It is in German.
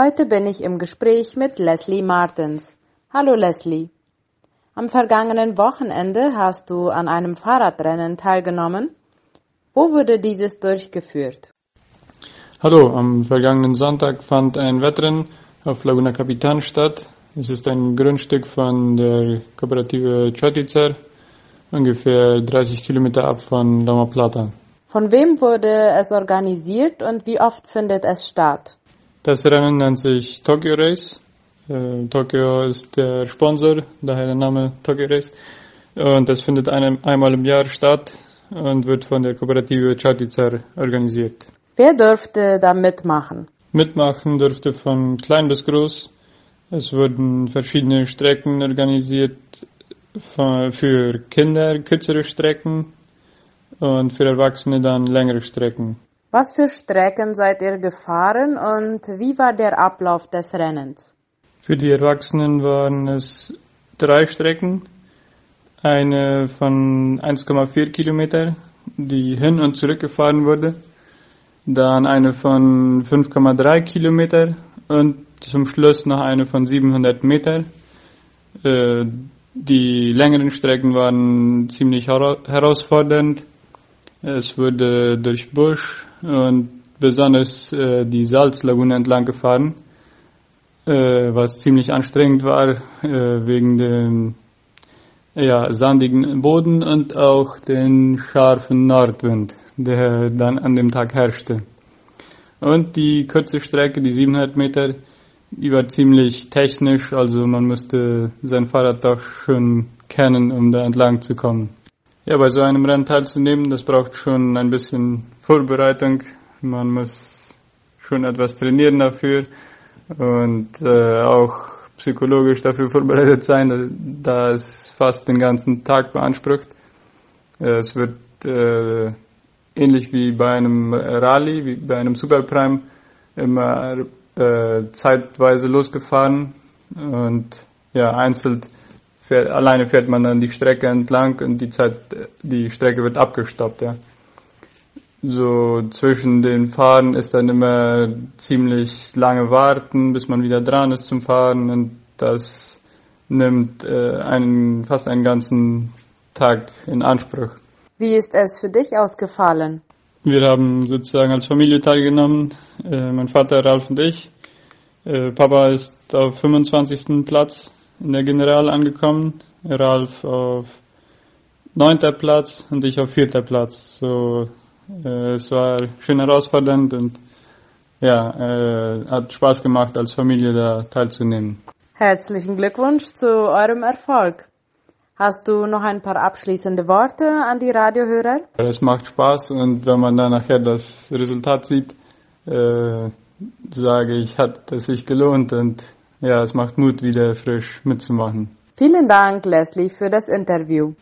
Heute bin ich im Gespräch mit Leslie Martins. Hallo Leslie. Am vergangenen Wochenende hast du an einem Fahrradrennen teilgenommen. Wo wurde dieses durchgeführt? Hallo, am vergangenen Sonntag fand ein Wettrennen auf Laguna Capitan statt. Es ist ein Grundstück von der Kooperative Chotizer, ungefähr 30 Kilometer ab von Loma Plata. Von wem wurde es organisiert und wie oft findet es statt? Das Rennen nennt sich Tokyo Race. Äh, Tokyo ist der Sponsor, daher der Name Tokyo Race. Und das findet einem, einmal im Jahr statt und wird von der Kooperative Chatizer organisiert. Wer dürfte da mitmachen? Mitmachen dürfte von klein bis groß. Es wurden verschiedene Strecken organisiert für Kinder, kürzere Strecken und für Erwachsene dann längere Strecken. Was für Strecken seid ihr gefahren und wie war der Ablauf des Rennens? Für die Erwachsenen waren es drei Strecken. Eine von 1,4 Kilometer, die hin und zurück gefahren wurde. Dann eine von 5,3 Kilometer und zum Schluss noch eine von 700 Meter. Äh, die längeren Strecken waren ziemlich herausfordernd. Es wurde durch Busch und besonders äh, die Salzlagune entlang gefahren, äh, was ziemlich anstrengend war äh, wegen dem ja, sandigen Boden und auch den scharfen Nordwind, der dann an dem Tag herrschte. Und die kurze Strecke, die 700 Meter, die war ziemlich technisch, also man musste sein Fahrrad doch schon kennen, um da entlang zu kommen. Ja, bei so einem Rennen teilzunehmen, das braucht schon ein bisschen Vorbereitung. Man muss schon etwas trainieren dafür und äh, auch psychologisch dafür vorbereitet sein, da es fast den ganzen Tag beansprucht. Es wird äh, ähnlich wie bei einem Rallye, wie bei einem Superprime, immer äh, zeitweise losgefahren und ja, einzeln fährt, alleine fährt man dann die Strecke entlang und die Zeit, die Strecke wird abgestoppt, ja. So zwischen den Fahren ist dann immer ziemlich lange Warten, bis man wieder dran ist zum Fahren und das nimmt äh, einen, fast einen ganzen Tag in Anspruch. Wie ist es für dich ausgefallen? Wir haben sozusagen als Familie teilgenommen, äh, mein Vater, Ralf und ich. Äh, Papa ist auf 25. Platz in der General angekommen, Ralf auf neunter Platz und ich auf vierter Platz. So, äh, es war schön herausfordernd und ja, äh, hat Spaß gemacht, als Familie da teilzunehmen. Herzlichen Glückwunsch zu eurem Erfolg. Hast du noch ein paar abschließende Worte an die Radiohörer? Es macht Spaß und wenn man dann nachher das Resultat sieht, äh, sage ich, hat es sich gelohnt und ja, es macht Mut, wieder frisch mitzumachen. Vielen Dank, Leslie, für das Interview.